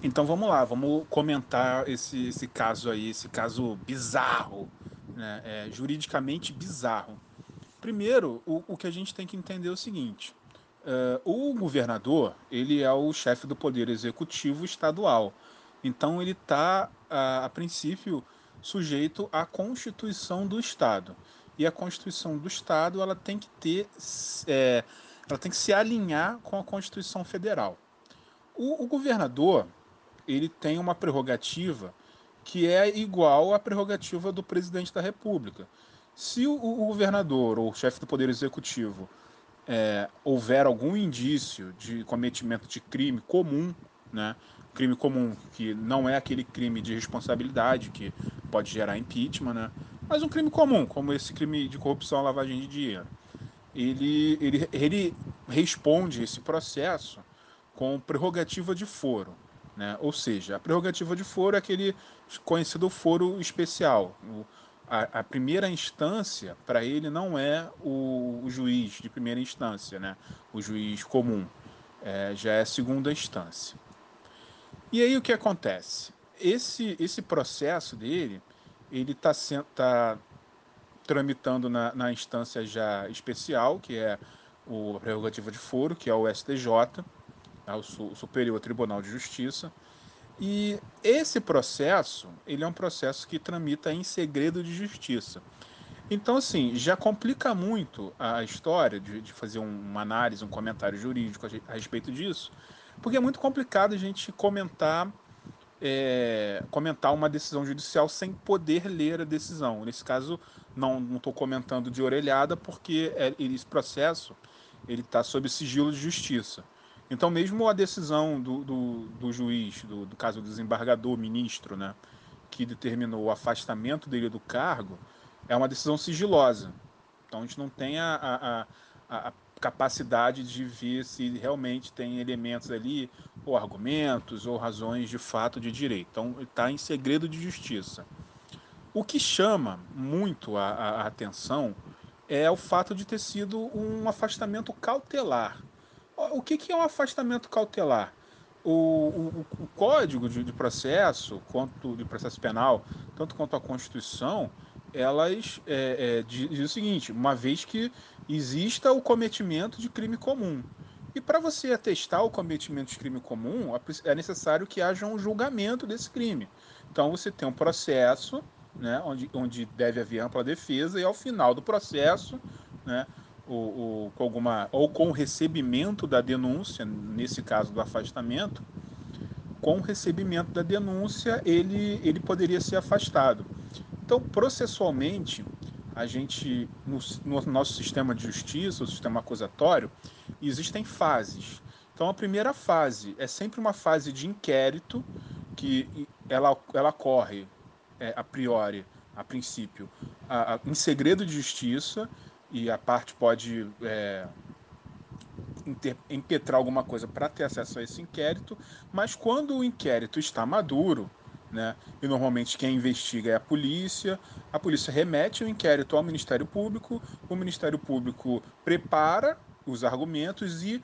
Então vamos lá, vamos comentar esse, esse caso aí, esse caso bizarro, né? é, juridicamente bizarro. Primeiro, o, o, que a gente tem que entender é o seguinte: uh, o governador ele é o chefe do poder executivo estadual, então ele está, a, a princípio, sujeito à Constituição do Estado. E a Constituição do Estado ela tem que ter, é, ela tem que se alinhar com a Constituição Federal. O, o governador ele tem uma prerrogativa que é igual à prerrogativa do presidente da República. Se o, o governador ou o chefe do Poder Executivo é, houver algum indício de cometimento de crime comum, né, crime comum que não é aquele crime de responsabilidade que pode gerar impeachment, né, mas um crime comum, como esse crime de corrupção, lavagem de dinheiro, ele, ele, ele responde esse processo com prerrogativa de foro. Né? Ou seja, a prerrogativa de foro é aquele conhecido foro especial. O, a, a, primeira instância, para ele, não é o, o, juiz de primeira instância, né? o juiz comum. É, já é segunda instância. E aí o que acontece? Esse, esse processo dele, ele está tá tramitando na, na instância já especial, que é o, prerrogativa de foro, que é o STJ, ao Superior Tribunal de Justiça. E esse processo, ele é um processo que tramita em segredo de justiça. Então, assim, já complica muito a história de, de fazer uma análise, um comentário jurídico a, respeito disso, porque é muito complicado a gente comentar é, comentar uma decisão judicial sem poder ler a decisão. Nesse caso, não estou comentando de orelhada, porque é, esse processo ele está sob sigilo de justiça. Então, mesmo a decisão do, do, do juiz, do, do, caso do desembargador, ministro, né, que determinou o afastamento dele do cargo, é uma decisão sigilosa. Então, a gente não tem a, a, a capacidade de ver se realmente tem elementos ali, ou argumentos, ou razões de fato de direito. Então, está em segredo de justiça. O que chama muito a, a atenção é o fato de ter sido um afastamento cautelar o que, que é um afastamento cautelar? O, o, o código de, de, processo, quanto de processo penal, tanto quanto a Constituição, elas é, é, diz, o seguinte: uma vez que exista o cometimento de crime comum. E para você atestar o cometimento de crime comum, é necessário que haja um julgamento desse crime. Então você tem um processo, né, onde, onde deve haver ampla defesa, e ao final do processo, né, o, o, com alguma ou com o recebimento da denúncia, nesse caso do afastamento, com o recebimento da denúncia ele, ele poderia ser afastado. Então, processualmente, a gente, no, no nosso sistema de justiça, o sistema acusatório, existem fases. Então, a primeira fase é sempre uma fase de inquérito, que ela, ela corre é, a priori, a princípio, a, a, em segredo de justiça, e a parte pode é, impetrar alguma coisa para ter acesso a esse inquérito, mas quando o inquérito está maduro, né, e normalmente quem investiga é a polícia, a polícia remete o inquérito ao Ministério Público, o Ministério Público prepara os argumentos e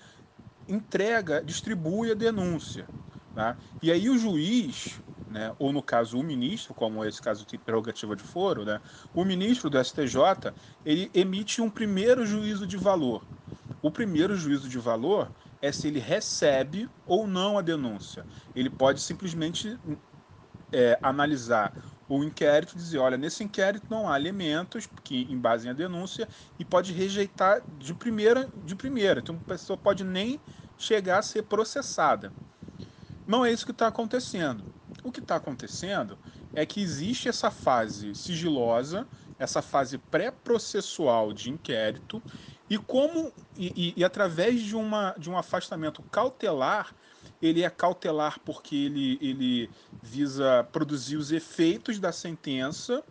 entrega, distribui a denúncia. Tá? E aí o juiz, né, ou no caso o ministro, como esse caso de prerrogativa de foro, né, o ministro do STJ, ele emite um primeiro juízo de valor. O primeiro juízo de valor é se ele recebe ou não a denúncia. Ele pode simplesmente é, analisar o inquérito e dizer, olha, nesse inquérito não há elementos que embasem a denúncia e pode rejeitar de primeira, de primeira. Então a pessoa pode nem chegar a ser processada. Não é isso que está acontecendo. O que está acontecendo é que existe essa fase sigilosa, essa fase pré-processual de inquérito, e como e, e, e, através de, uma, de um afastamento cautelar, ele é cautelar porque ele, ele visa produzir os efeitos da sentença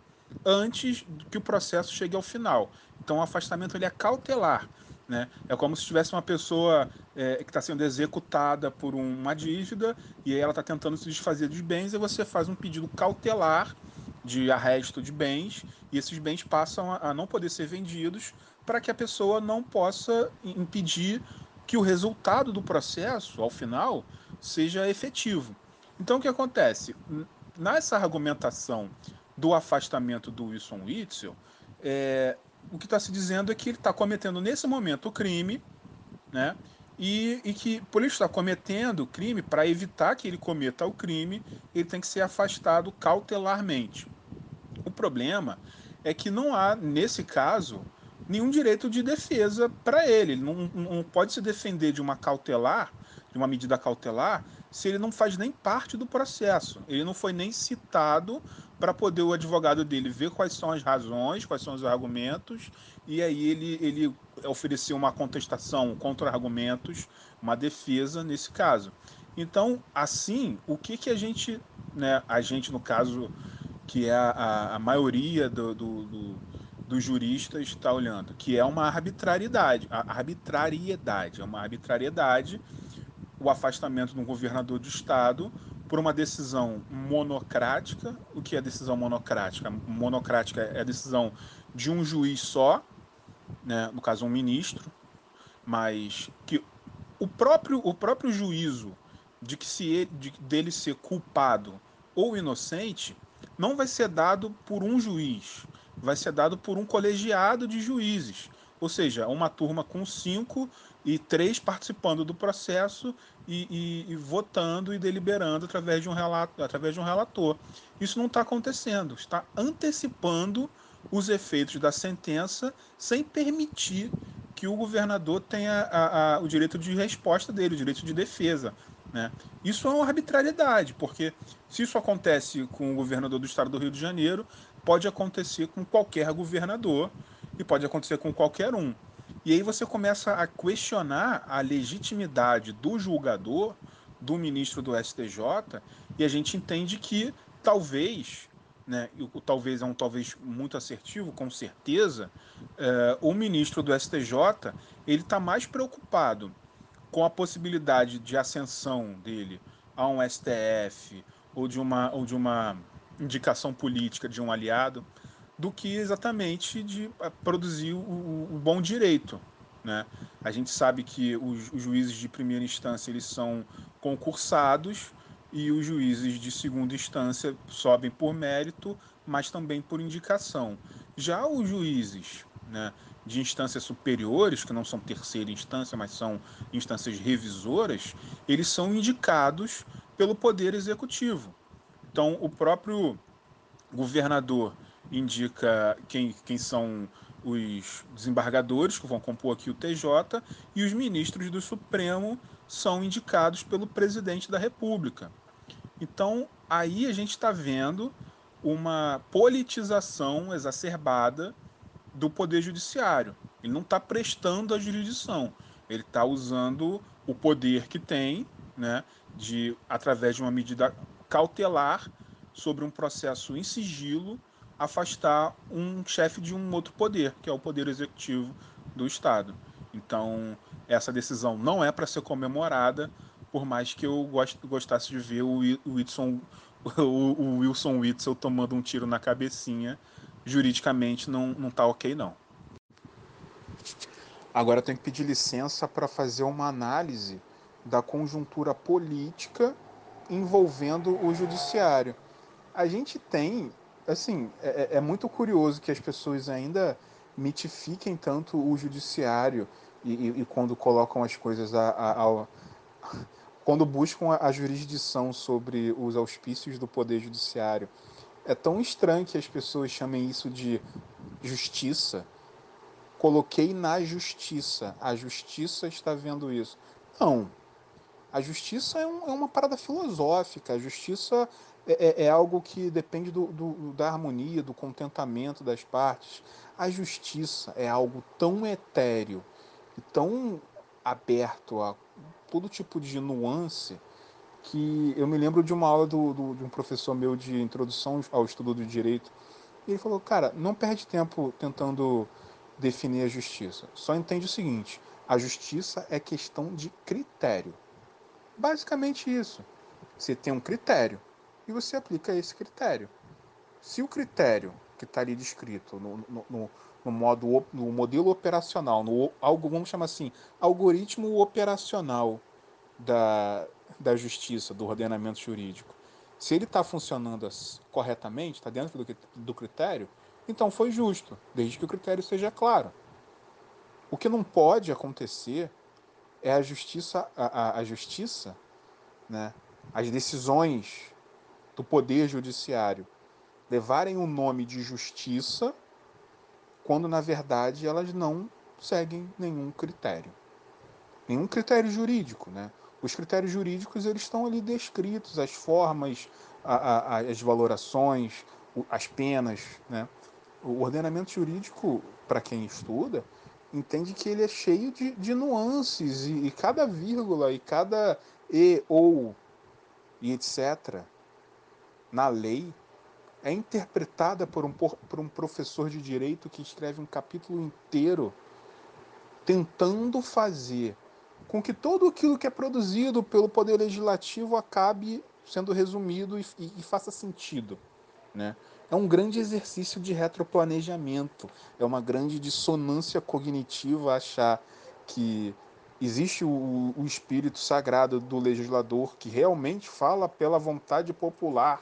antes que o processo chegue ao final. Então o afastamento ele é cautelar. Né? É como se tivesse uma pessoa é, que está sendo executada por uma dívida e aí ela está tentando se desfazer dos bens e você faz um pedido cautelar de arresto de bens e esses bens passam a, a não poder ser vendidos para que a pessoa não possa impedir que o resultado do processo, ao final, seja efetivo. Então o que acontece? Nessa argumentação do afastamento do Wilson Witzel, é, o que está se dizendo é que ele está cometendo nesse momento o crime, né? E, e que por ele estar cometendo o crime, para evitar que ele cometa o crime, ele tem que ser afastado cautelarmente. O problema é que não há, nesse caso, nenhum direito de defesa para ele. Ele não, não pode se defender de uma cautelar, de uma medida cautelar, se ele não faz nem parte do processo. Ele não foi nem citado para poder o advogado dele ver quais são as razões, quais são os argumentos, e aí ele, ele ofereceu uma contestação, contra-argumentos, uma defesa nesse caso. Então, assim, o que, que a gente, né, a gente no caso, que é a, a maioria do, do, do, dos juristas está olhando, que é uma arbitrariedade, a arbitrariedade, é uma arbitrariedade o afastamento de um governador de estado por uma decisão monocrática. O que é decisão monocrática? Monocrática é a decisão de um juiz só, né, no caso um ministro, mas que o próprio, o próprio juízo de que se ele, de, dele ser culpado ou inocente não vai ser dado por um juiz, vai ser dado por um colegiado de juízes, ou seja, uma turma com cinco e três participando do processo e, e, e, votando e deliberando através de um relato, através de um relator. Isso não está acontecendo, está antecipando os efeitos da sentença sem permitir que o governador tenha a, a, o direito de resposta dele, o direito de defesa. Né? Isso é uma arbitrariedade, porque se isso acontece com o governador do estado do Rio de Janeiro, pode acontecer com qualquer governador e pode acontecer com qualquer um. E aí você começa a questionar a legitimidade do julgador, do ministro do STJ, e a gente entende que talvez, né, o talvez é um talvez muito assertivo, com certeza, é, o ministro do STJ ele está mais preocupado com a possibilidade de ascensão dele a um STF ou de uma, ou de uma indicação política de um aliado do que exatamente de eh, produzir o, o bom direito. Né? A gente sabe que os, os, juízes de primeira instância eles são concursados e os juízes de segunda instância sobem por mérito, mas também por indicação. Já os juízes né, de instâncias superiores, que não são terceira instância, mas são instâncias revisoras, eles são indicados pelo Poder Executivo. Então, o próprio governador indica quem, quem são os desembargadores que vão compor aqui o TJ e os ministros do Supremo são indicados pelo presidente da República. Então, aí a gente está vendo uma politização exacerbada do Poder Judiciário. Ele não está prestando a jurisdição, ele está usando o poder que tem, né, de através de uma medida cautelar sobre um processo em sigilo afastar um chefe de um outro poder, que é o poder executivo do Estado. Então, essa decisão não é para ser comemorada, por mais que eu gostasse de ver o Wilson, o Wilson Witzel tomando um tiro na cabecinha. Juridicamente não, não tá ok, não. Agora eu tenho que pedir licença para fazer uma análise da conjuntura política envolvendo o judiciário. A gente tem assim, é, é, é, muito curioso que as pessoas ainda mitifiquem tanto o judiciário e, e, e quando colocam as coisas a, a, a, quando buscam a, jurisdição sobre os auspícios do poder judiciário. É tão estranho que as pessoas chamem isso de justiça. Coloquei na justiça. A justiça está vendo isso. Não. A justiça é, um, é uma parada filosófica. A justiça é, é algo que depende do, do, da harmonia, do contentamento das partes. A justiça é algo tão etéreo e tão aberto a todo tipo de nuance que eu me lembro de uma aula do, do, de um professor meu de introdução ao estudo do direito. E ele falou, cara, não perde tempo tentando definir a justiça. Só entende o seguinte: a justiça é questão de critério. Basicamente isso. Você tem um critério e você aplica esse critério. Se o critério que está ali descrito no, no, no, modo, no modelo operacional, no algo, vamos chamar assim, algoritmo operacional da, da justiça, do ordenamento jurídico, se ele está funcionando corretamente, está dentro do, do critério, então foi justo, desde que o critério seja claro. O que não pode acontecer é a justiça, a, a, a justiça, né, as decisões do poder judiciário levarem o nome de justiça quando na verdade elas não seguem nenhum critério. Nenhum critério jurídico, né? Os critérios jurídicos eles estão ali descritos, as formas, a, a, as valorações, as penas, né? O ordenamento jurídico, para quem estuda, entende que ele é cheio de, de nuances e, e cada vírgula e cada e ou e etc na lei é interpretada por um, por um professor de direito que escreve um capítulo inteiro tentando fazer com que tudo aquilo que é produzido pelo Poder Legislativo acabe sendo resumido e, e, e faça sentido. Né? É um grande exercício de retroplanejamento, é uma grande dissonância cognitiva achar que existe o, o espírito sagrado do legislador que realmente fala pela vontade popular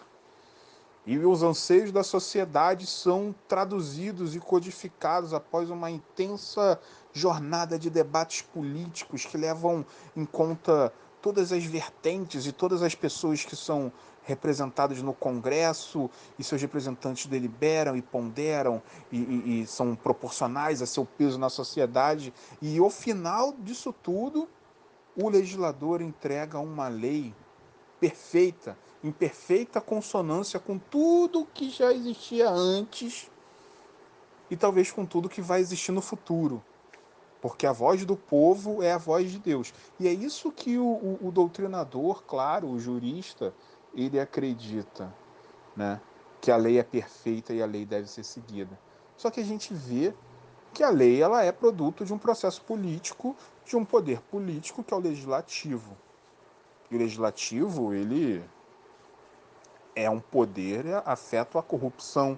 e os anseios da sociedade são traduzidos e codificados após uma intensa jornada de debates políticos que levam em conta todas as vertentes e todas as pessoas que são representadas no Congresso e seus representantes deliberam e ponderam e, e, e são proporcionais a seu peso na sociedade. E ao final disso tudo, o legislador entrega uma lei perfeita em perfeita consonância com tudo que já existia antes e talvez com tudo que vai existir no futuro. Porque a voz do povo é a voz de Deus. E é isso que o, o, o doutrinador, claro, o jurista, ele acredita, né? Que a lei é perfeita e a lei deve ser seguida. Só que a gente vê que a lei ela é produto de um processo político, de um poder político que é o legislativo. E o legislativo, ele é um poder afeto à corrupção.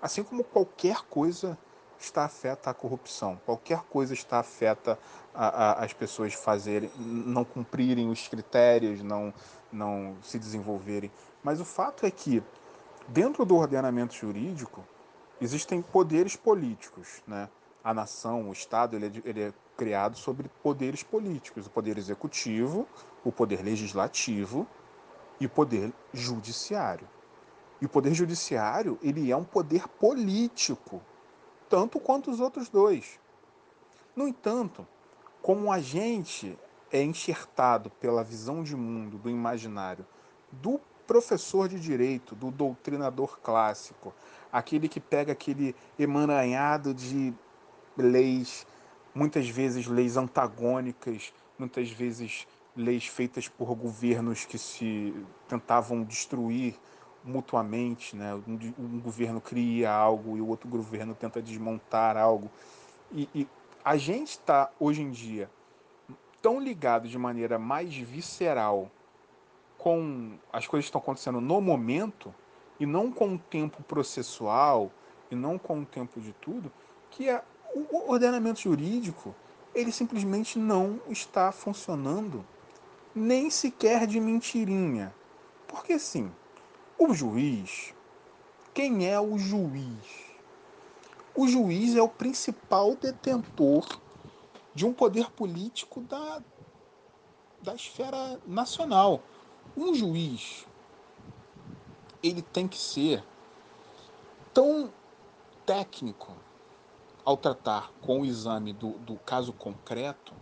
Assim como qualquer coisa está afeta à corrupção, qualquer coisa está afeta a, a, as pessoas fazerem, não cumprirem os critérios, não, não se desenvolverem. Mas o fato é que, dentro do ordenamento jurídico, existem poderes políticos. Né? A nação, o Estado, ele é, ele é criado sobre poderes políticos: o poder executivo, o poder legislativo e o poder judiciário. E o poder judiciário, ele é um poder político, tanto quanto os outros dois. No entanto, como a gente é enxertado pela visão de mundo, do imaginário, do professor de direito, do doutrinador clássico, aquele que pega aquele emaranhado de leis, muitas vezes leis antagônicas, muitas vezes leis feitas por governos que se tentavam destruir mutuamente, né? Um, um, governo cria algo e o outro governo tenta desmontar algo. E, e a gente está hoje em dia tão ligado de maneira mais visceral com as coisas que estão acontecendo no momento e não com o tempo processual e não com o tempo de tudo, que é, o ordenamento jurídico ele simplesmente não está funcionando nem sequer de mentirinha. Porque sim, o juiz, quem é o juiz? O juiz é o principal detentor de um poder político da, da esfera nacional. Um juiz, ele tem que ser tão técnico ao tratar com o exame do, do caso concreto,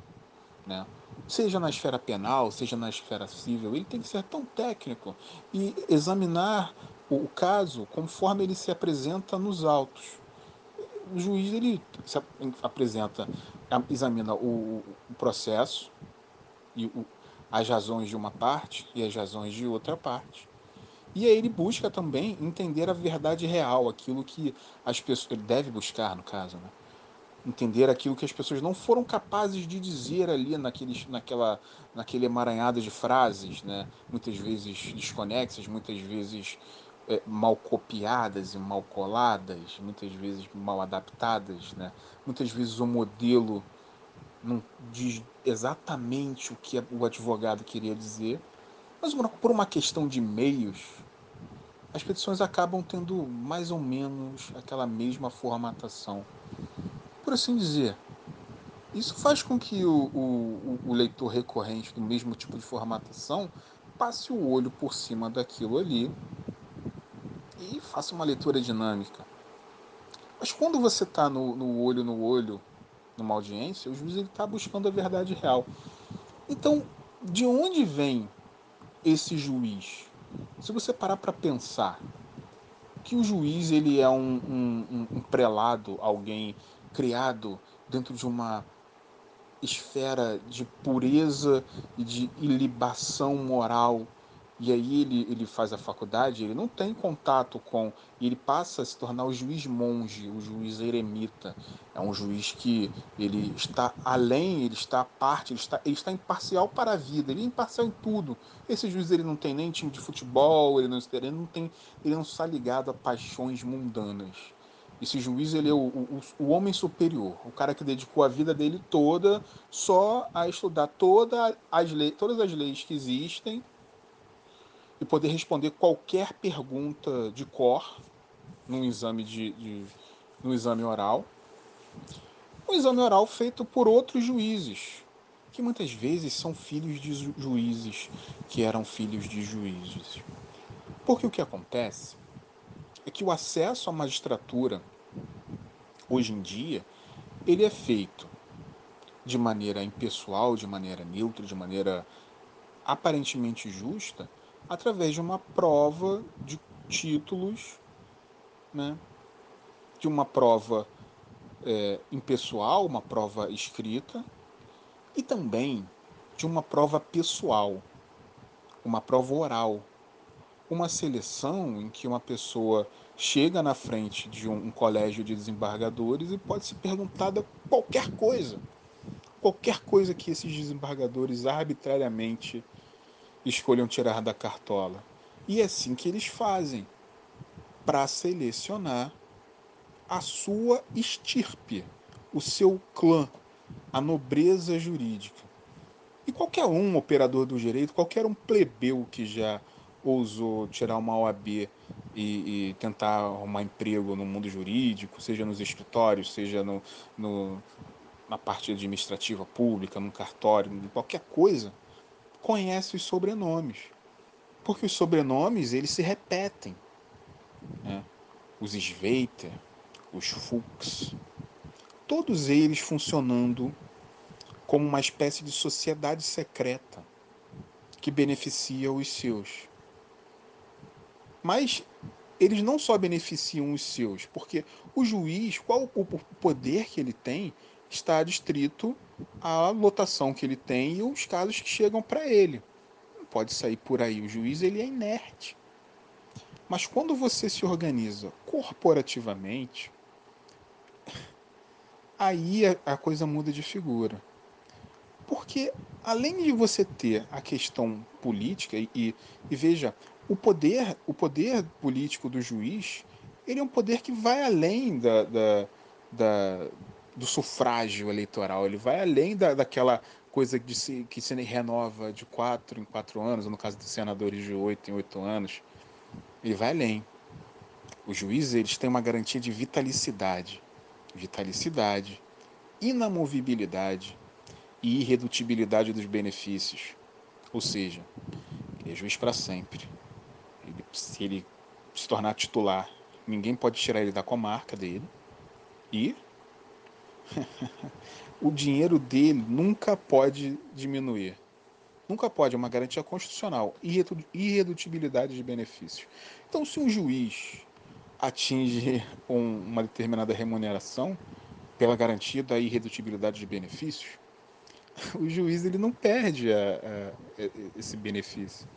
né? Seja na esfera penal, seja na esfera civil, ele tem que ser tão técnico e examinar o caso conforme ele se apresenta nos autos. O juiz ele se apresenta, examina o, o processo e o, as razões de uma parte e as razões de outra parte. E aí ele busca também entender a verdade real, aquilo que as pessoas ele deve buscar no caso, né? Entender aquilo que as pessoas não foram capazes de dizer ali naquele, naquela, naquele emaranhado de frases, né? muitas vezes desconexas, muitas vezes é, mal copiadas e mal coladas, muitas vezes mal adaptadas, né? muitas vezes o modelo não diz exatamente o que o advogado queria dizer, Mas por uma questão de meios, as petições acabam tendo mais ou menos aquela mesma formatação. Por assim dizer, isso faz com que o, o, o leitor recorrente do mesmo tipo de formatação passe o olho por cima daquilo ali e faça uma leitura dinâmica. Mas quando você está no, no, olho no olho numa audiência, o juiz está buscando a verdade real. Então, de onde vem esse juiz? Se você parar para pensar que o juiz ele é um, um, um prelado, alguém criado dentro de uma esfera de pureza e de ilibação moral e aí ele, ele faz a faculdade, ele não tem contato com. Ele passa a se tornar o juiz monge, o juiz eremita. É um juiz que ele está além, ele está à parte, ele está, ele está imparcial para a vida, ele é imparcial em tudo. Esse juiz ele não tem nem time de futebol, ele não, ele não tem, ele não está ligado a paixões mundanas. Esse juiz ele é o, o, o homem superior, o cara que dedicou a vida dele toda só a estudar toda as leis, todas as leis que existem e poder responder qualquer pergunta de cor num exame de, de no exame oral. Um exame oral feito por outros juízes, que muitas vezes são filhos de juízes que eram filhos de juízes. Porque o que acontece é que o acesso à magistratura hoje em dia ele é feito de maneira impessoal, de maneira neutra, de maneira aparentemente justa, através de uma prova de títulos, né? de uma prova é, impessoal, uma prova escrita, e também de uma prova pessoal, uma prova oral, uma seleção em que uma pessoa chega na frente de um, um colégio de desembargadores e pode ser perguntada qualquer coisa, qualquer coisa que esses desembargadores arbitrariamente escolham tirar da cartola. E é assim que eles fazem para selecionar a sua estirpe, o seu clã, a nobreza jurídica. E qualquer um operador do direito, qualquer um plebeu que já ousou tirar uma OAB e, e tentar arrumar emprego no mundo jurídico, seja nos escritórios, seja no, no, na parte administrativa pública, no cartório, qualquer coisa, conhece os sobrenomes. Porque os sobrenomes eles se repetem. Né? Os Sveiter, os Fuchs, todos eles funcionando como uma espécie de sociedade secreta que beneficia os seus. Mas eles não só beneficiam os seus, porque o juiz, qual o poder que ele tem, está adstrito à lotação que ele tem e os casos que chegam para ele. Não pode sair por aí. O juiz ele é inerte. Mas quando você se organiza corporativamente, aí a, coisa muda de figura. Porque além de você ter a questão política e, e, e veja, o poder, o poder político do juiz, ele é um poder que vai além da, da, da do sufrágio eleitoral, ele vai além da, daquela coisa de se, que se renova de quatro em quatro anos, no caso dos senadores de oito em oito anos, ele vai além. Os juízes eles têm uma garantia de vitalicidade, vitalicidade, inamovibilidade e irredutibilidade dos benefícios. Ou seja, ele é juiz para sempre. Ele, se ele se tornar titular, ninguém pode tirar ele da comarca dele. E o dinheiro dele nunca pode diminuir. Nunca pode, é uma garantia constitucional. Irredutibilidade de benefícios. Então, se um juiz atinge um, uma determinada remuneração pela garantia da irredutibilidade de benefícios, o juiz ele não perde a, a, a, esse benefício.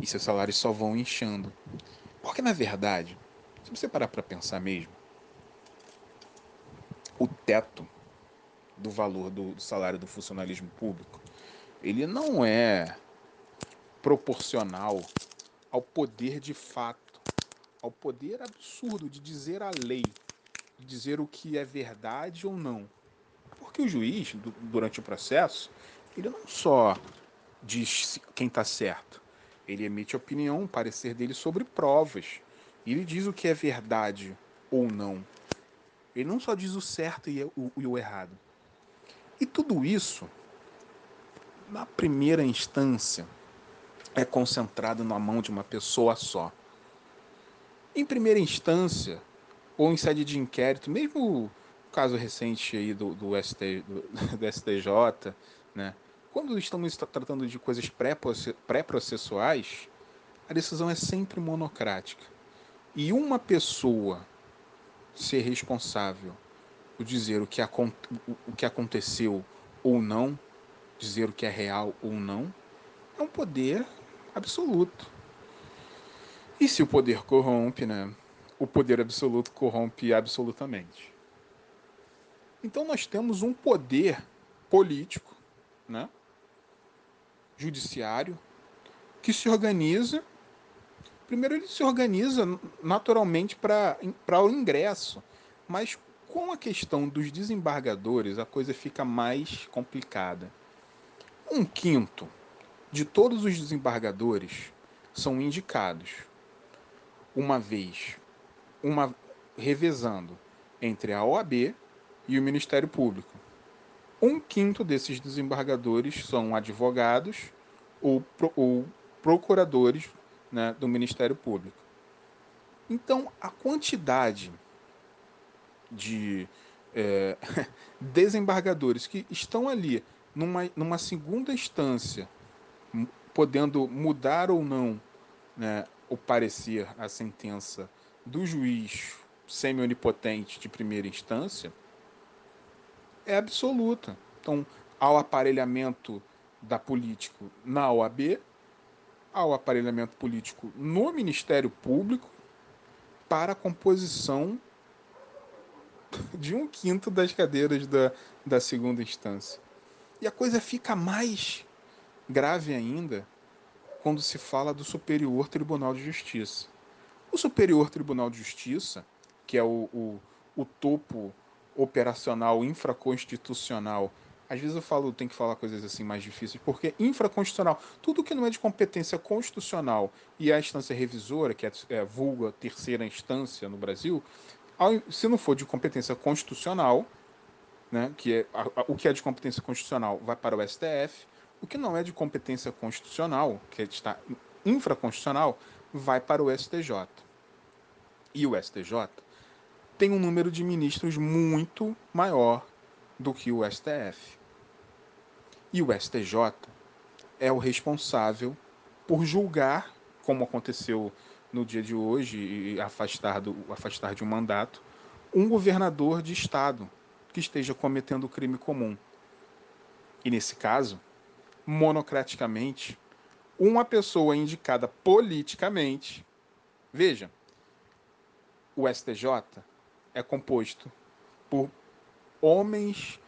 E seus salários só vão inchando. Porque, na verdade, se você parar para pensar mesmo, o teto do valor do, do salário do funcionalismo público, ele não é proporcional ao poder de fato, ao poder absurdo de dizer a lei, de dizer o que é verdade ou não. Porque o juiz, durante o processo, ele não só diz quem está certo, Ele emite opinião, parecer dele sobre provas. E ele diz o que é verdade ou não. Ele não só diz o certo e o, e o errado. E tudo isso, na primeira instância, é concentrado na mão de uma pessoa só. Em primeira instância, ou em sede de inquérito, mesmo o caso recente aí do, do, ST, do, do STJ, né? Quando estamos tratando de coisas pré-processuais, a decisão é sempre monocrática. E uma pessoa ser responsável por dizer o que, o que aconteceu ou não, dizer o que é real ou não, é um poder absoluto. E se o poder corrompe, né? O poder absoluto corrompe absolutamente. Então nós temos um poder político, né? Judiciário, que se organiza. Primeiro, ele se organiza naturalmente para o ingresso, mas com a questão dos desembargadores, a coisa fica mais complicada. Um quinto de todos os desembargadores são indicados uma vez, uma revezando entre a OAB e o Ministério Público. Um quinto desses desembargadores são advogados ou, ou procuradores né, do Ministério Público. Então, a quantidade de é, desembargadores que estão ali numa, numa segunda instância podendo mudar ou não né, o parecer, a sentença do juiz semi-onipotente de primeira instância, é absoluta. Então, ao aparelhamento da político na OAB, ao aparelhamento político no Ministério Público, para a composição de um quinto das cadeiras da, da segunda instância. E a coisa fica mais grave ainda quando se fala do Superior Tribunal de Justiça. O Superior Tribunal de Justiça, que é o, o, o topo operacional infraconstitucional às vezes eu falo, tem que falar coisas assim mais difíceis, porque infraconstitucional, tudo que não é de competência constitucional e a instância revisora, que é, é vulga terceira instância no Brasil, se não for de competência constitucional, né, que é a, a, o que é de competência constitucional vai para o STF, o que não é de competência constitucional, que está infraconstitucional, vai para o STJ. E o STJ tem um número de ministros muito maior do que o STF. E o STJ é o responsável por julgar, como aconteceu no dia de hoje, e afastar, do, afastar de um mandato, um governador de estado que esteja cometendo crime comum. E nesse caso, monocraticamente, uma pessoa indicada politicamente. Veja, o STJ é composto por homens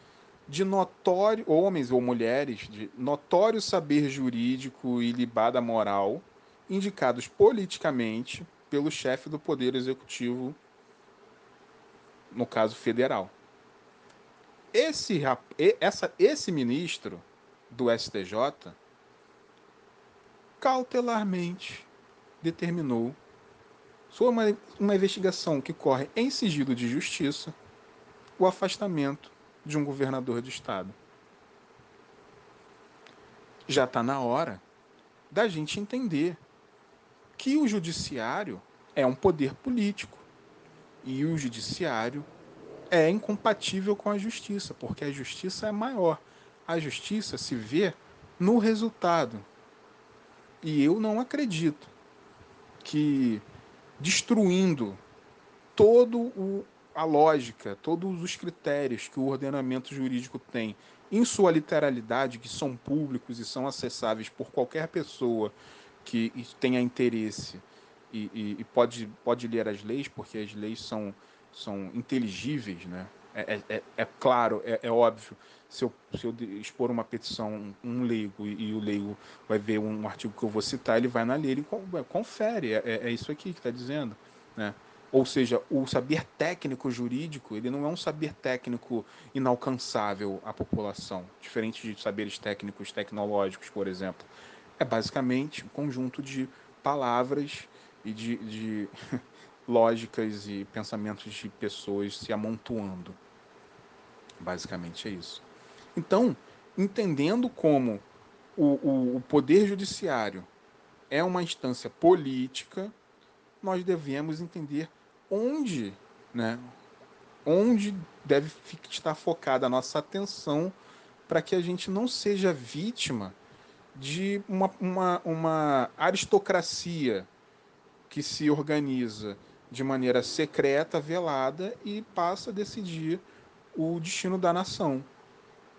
de notório, homens ou mulheres de notório saber jurídico e libada moral, indicados politicamente pelo chefe do Poder Executivo, no caso federal. Esse, essa, esse ministro do STJ cautelarmente determinou, sob uma, uma investigação que corre em sigilo de justiça, o afastamento de um governador de estado. Já está na hora da gente entender que o judiciário é um poder político e o judiciário é incompatível com a justiça, porque a justiça é maior. A justiça se vê no resultado. E eu não acredito que destruindo todo o a lógica, todos os critérios que o ordenamento jurídico tem em sua literalidade, que são públicos e são acessáveis por qualquer pessoa que tenha interesse e, e, e pode, pode ler as leis, porque as leis são, são inteligíveis, né? É, é, é, é claro, é, é, óbvio, se eu, se eu expor uma petição, um leigo, e, e, o leigo vai ver um artigo que eu vou citar, ele vai na lei, ele confere, é, é, é isso aqui que está dizendo, né? Ou seja, o saber técnico jurídico, ele não é um saber técnico inalcançável à população, diferente de saberes técnicos tecnológicos, por exemplo. É basicamente um conjunto de palavras e de, de lógicas e pensamentos de pessoas se amontoando. Basicamente é isso. Então, entendendo como o, o, o poder judiciário é uma instância política, nós devemos entender onde, né, onde deve estar focada a nossa atenção para que a gente não seja vítima de uma, uma, uma aristocracia que se organiza de maneira secreta, velada e passa a decidir o destino da nação.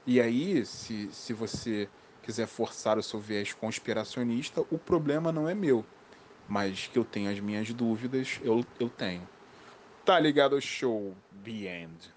E aí, se, se você quiser forçar o seu viés conspiracionista, o problema não é meu. Mas que eu tenho as minhas dúvidas, eu, eu tenho. Tá ligado show The End.